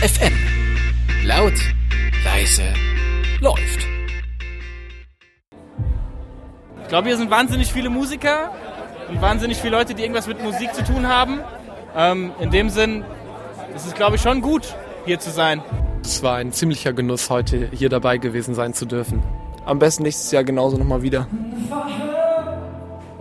FM. Laut, leise, läuft. Ich glaube, hier sind wahnsinnig viele Musiker und wahnsinnig viele Leute, die irgendwas mit Musik zu tun haben. Ähm, in dem Sinn ist es, glaube ich, schon gut, hier zu sein. Es war ein ziemlicher Genuss, heute hier dabei gewesen sein zu dürfen. Am besten nächstes Jahr genauso nochmal wieder.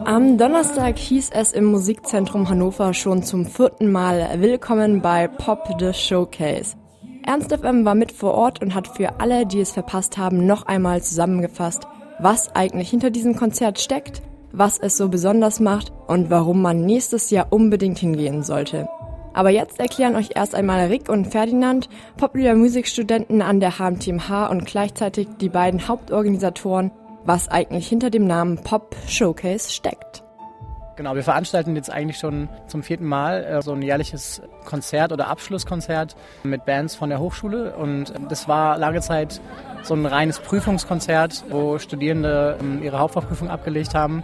Am Donnerstag hieß es im Musikzentrum Hannover schon zum vierten Mal Willkommen bei Pop the Showcase. Ernst FM war mit vor Ort und hat für alle, die es verpasst haben, noch einmal zusammengefasst, was eigentlich hinter diesem Konzert steckt, was es so besonders macht und warum man nächstes Jahr unbedingt hingehen sollte. Aber jetzt erklären euch erst einmal Rick und Ferdinand, Popular Musikstudenten an der HMTMH und gleichzeitig die beiden Hauptorganisatoren, was eigentlich hinter dem Namen Pop Showcase steckt. Genau, wir veranstalten jetzt eigentlich schon zum vierten Mal äh, so ein jährliches Konzert oder Abschlusskonzert mit Bands von der Hochschule. Und das war lange Zeit so ein reines Prüfungskonzert, wo Studierende ähm, ihre Hauptfachprüfung abgelegt haben.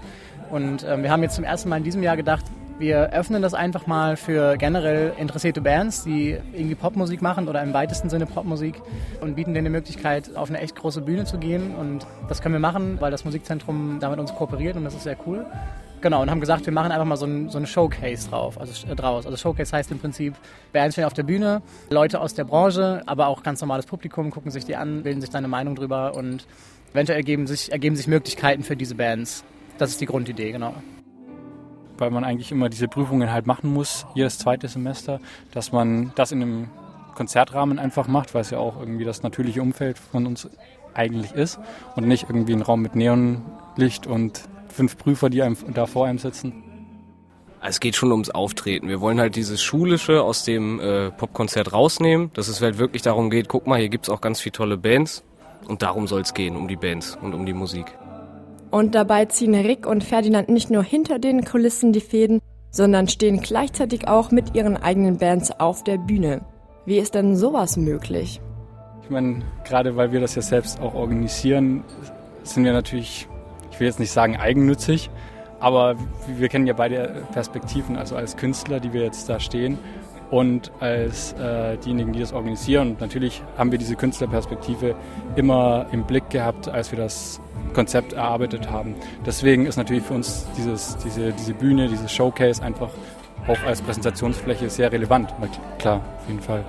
Und ähm, wir haben jetzt zum ersten Mal in diesem Jahr gedacht, wir öffnen das einfach mal für generell interessierte Bands, die irgendwie Popmusik machen oder im weitesten Sinne Popmusik und bieten denen die Möglichkeit, auf eine echt große Bühne zu gehen. Und das können wir machen, weil das Musikzentrum damit uns kooperiert und das ist sehr cool. Genau, und haben gesagt, wir machen einfach mal so ein, so ein Showcase drauf, also äh, draus. Also Showcase heißt im Prinzip, Bands stehen auf der Bühne, Leute aus der Branche, aber auch ganz normales Publikum gucken sich die an, bilden sich da eine Meinung drüber und eventuell ergeben sich, ergeben sich Möglichkeiten für diese Bands. Das ist die Grundidee, genau weil man eigentlich immer diese Prüfungen halt machen muss, jedes zweite Semester, dass man das in einem Konzertrahmen einfach macht, weil es ja auch irgendwie das natürliche Umfeld von uns eigentlich ist und nicht irgendwie ein Raum mit Neonlicht und fünf Prüfer, die einem da vor einem sitzen. Es geht schon ums Auftreten. Wir wollen halt dieses Schulische aus dem äh, Popkonzert rausnehmen, dass es halt wirklich darum geht, guck mal, hier gibt es auch ganz viele tolle Bands und darum soll es gehen, um die Bands und um die Musik. Und dabei ziehen Rick und Ferdinand nicht nur hinter den Kulissen die Fäden, sondern stehen gleichzeitig auch mit ihren eigenen Bands auf der Bühne. Wie ist denn sowas möglich? Ich meine, gerade weil wir das ja selbst auch organisieren, sind wir natürlich, ich will jetzt nicht sagen eigennützig, aber wir kennen ja beide Perspektiven, also als Künstler, die wir jetzt da stehen und als äh, diejenigen, die das organisieren. Und natürlich haben wir diese Künstlerperspektive immer im Blick gehabt, als wir das Konzept erarbeitet haben. Deswegen ist natürlich für uns dieses, diese, diese Bühne, dieses Showcase einfach auch als Präsentationsfläche sehr relevant. Klar, auf jeden Fall.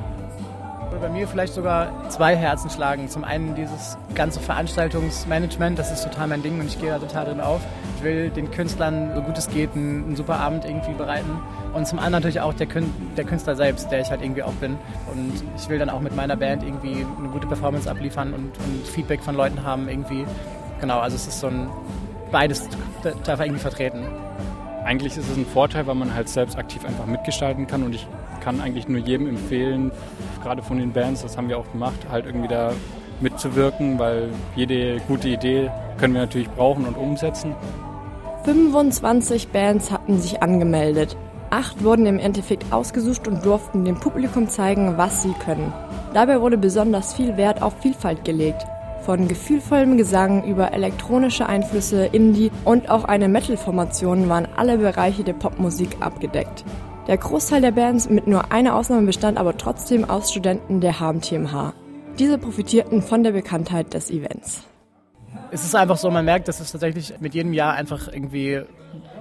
Bei mir vielleicht sogar zwei Herzen schlagen. Zum einen dieses ganze Veranstaltungsmanagement, das ist total mein Ding und ich gehe da total drin auf. Ich will den Künstlern, so gut es geht, einen, einen super Abend irgendwie bereiten. Und zum anderen natürlich auch der, der Künstler selbst, der ich halt irgendwie auch bin. Und ich will dann auch mit meiner Band irgendwie eine gute Performance abliefern und, und Feedback von Leuten haben irgendwie. Genau, also es ist so ein beides darf irgendwie vertreten. Eigentlich ist es ein Vorteil, weil man halt selbst aktiv einfach mitgestalten kann und ich kann eigentlich nur jedem empfehlen, gerade von den Bands, das haben wir auch gemacht, halt irgendwie da mitzuwirken, weil jede gute Idee können wir natürlich brauchen und umsetzen. 25 Bands hatten sich angemeldet. Acht wurden im Endeffekt ausgesucht und durften dem Publikum zeigen, was sie können. Dabei wurde besonders viel Wert auf Vielfalt gelegt. Von gefühlvollem Gesang über elektronische Einflüsse, Indie und auch eine Metal-Formation waren alle Bereiche der Popmusik abgedeckt. Der Großteil der Bands mit nur einer Ausnahme bestand aber trotzdem aus Studenten der HMTMH. Diese profitierten von der Bekanntheit des Events. Es ist einfach so, man merkt, dass es tatsächlich mit jedem Jahr einfach irgendwie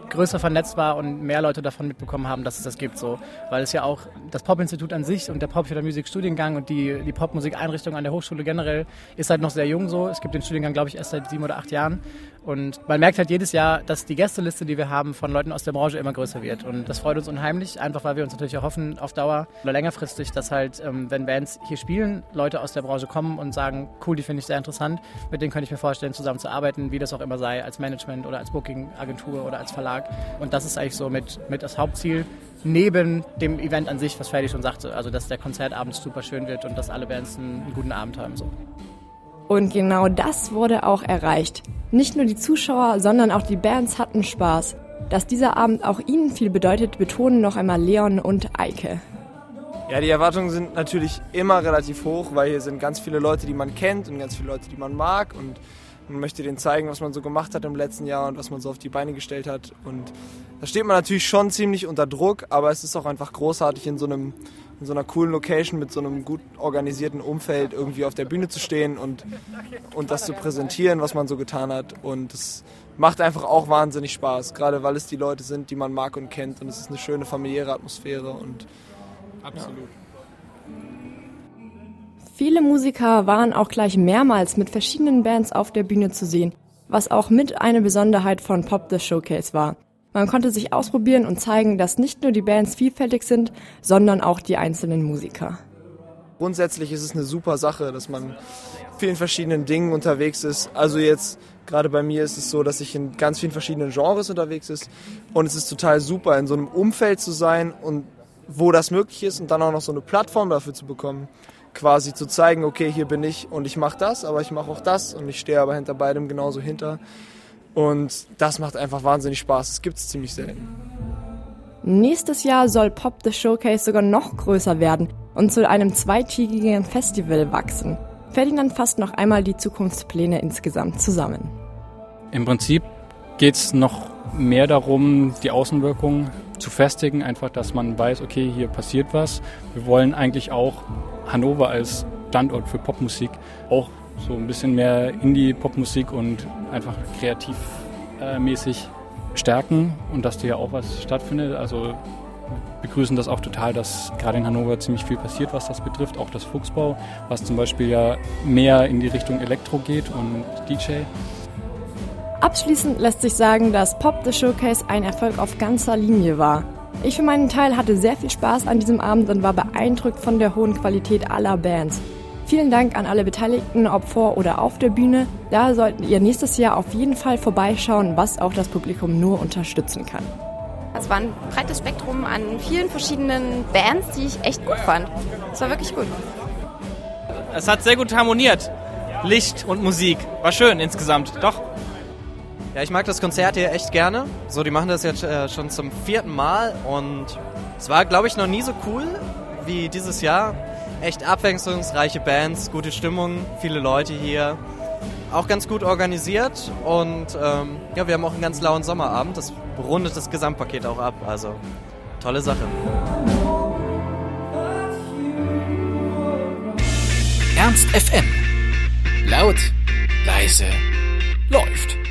größer vernetzt war und mehr Leute davon mitbekommen haben, dass es das gibt. So. Weil es ja auch das Pop-Institut an sich und der Popular Music Studiengang und die, die Popmusikeinrichtung an der Hochschule generell ist halt noch sehr jung so. Es gibt den Studiengang, glaube ich, erst seit sieben oder acht Jahren. Und man merkt halt jedes Jahr, dass die Gästeliste, die wir haben, von Leuten aus der Branche immer größer wird. Und das freut uns unheimlich, einfach weil wir uns natürlich auch hoffen, auf Dauer oder längerfristig, dass halt, ähm, wenn Bands hier spielen, Leute aus der Branche kommen und sagen, cool, die finde ich sehr interessant, mit denen könnte ich mir vorstellen, zusammenzuarbeiten, wie das auch immer sei, als Management oder als Booking-Agentur oder als Verlag. Und das ist eigentlich so mit, mit das Hauptziel, neben dem Event an sich, was Ferdi schon sagte, also dass der Konzertabend super schön wird und dass alle Bands einen, einen guten Abend haben. So. Und genau das wurde auch erreicht. Nicht nur die Zuschauer, sondern auch die Bands hatten Spaß. Dass dieser Abend auch ihnen viel bedeutet, betonen noch einmal Leon und Eike. Ja, die Erwartungen sind natürlich immer relativ hoch, weil hier sind ganz viele Leute, die man kennt und ganz viele Leute, die man mag. Und Man möchte denen zeigen, was man so gemacht hat im letzten Jahr und was man so auf die Beine gestellt hat. Und da steht man natürlich schon ziemlich unter Druck, aber es ist auch einfach großartig in so einem in so einer coolen Location mit so einem gut organisierten Umfeld irgendwie auf der Bühne zu stehen und, und das zu präsentieren, was man so getan hat. Und es macht einfach auch wahnsinnig Spaß, gerade weil es die Leute sind, die man mag und kennt. Und es ist eine schöne familiäre Atmosphäre. Und, Absolut. Ja. Viele Musiker waren auch gleich mehrmals mit verschiedenen Bands auf der Bühne zu sehen, was auch mit eine Besonderheit von Pop the Showcase war. Man konnte sich ausprobieren und zeigen, dass nicht nur die Bands vielfältig sind, sondern auch die einzelnen Musiker. Grundsätzlich ist es eine super Sache, dass man vielen verschiedenen Dingen unterwegs ist. Also jetzt gerade bei mir ist es so, dass ich in ganz vielen verschiedenen Genres unterwegs ist und es ist total super in so einem Umfeld zu sein und wo das möglich ist und dann auch noch so eine Plattform dafür zu bekommen, quasi zu zeigen, okay, hier bin ich und ich mache das, aber ich mache auch das und ich stehe aber hinter beidem genauso hinter. Und das macht einfach wahnsinnig Spaß. Das gibt es ziemlich selten. Nächstes Jahr soll Pop the Showcase sogar noch größer werden und zu einem zweitägigen Festival wachsen. Ferdinand fasst noch einmal die Zukunftspläne insgesamt zusammen. Im Prinzip geht es noch mehr darum, die Außenwirkung zu festigen, einfach, dass man weiß, okay, hier passiert was. Wir wollen eigentlich auch Hannover als Standort für Popmusik auch so ein bisschen mehr Indie-Popmusik und einfach kreativmäßig äh, stärken und dass da ja auch was stattfindet. Also begrüßen das auch total, dass gerade in Hannover ziemlich viel passiert, was das betrifft. Auch das Fuchsbau, was zum Beispiel ja mehr in die Richtung Elektro geht und DJ. Abschließend lässt sich sagen, dass Pop the Showcase ein Erfolg auf ganzer Linie war. Ich für meinen Teil hatte sehr viel Spaß an diesem Abend und war beeindruckt von der hohen Qualität aller Bands. Vielen Dank an alle Beteiligten, ob vor oder auf der Bühne. Da sollten ihr nächstes Jahr auf jeden Fall vorbeischauen, was auch das Publikum nur unterstützen kann. Es war ein breites Spektrum an vielen verschiedenen Bands, die ich echt gut fand. Es war wirklich gut. Es hat sehr gut harmoniert. Licht und Musik. War schön insgesamt. Doch. Ja, ich mag das Konzert hier echt gerne. So, die machen das jetzt äh, schon zum vierten Mal und es war, glaube ich, noch nie so cool wie dieses Jahr. Echt abwechslungsreiche Bands, gute Stimmung, viele Leute hier. Auch ganz gut organisiert und ähm, ja, wir haben auch einen ganz lauen Sommerabend. Das rundet das Gesamtpaket auch ab. Also tolle Sache. Ernst FM. Laut, leise, läuft.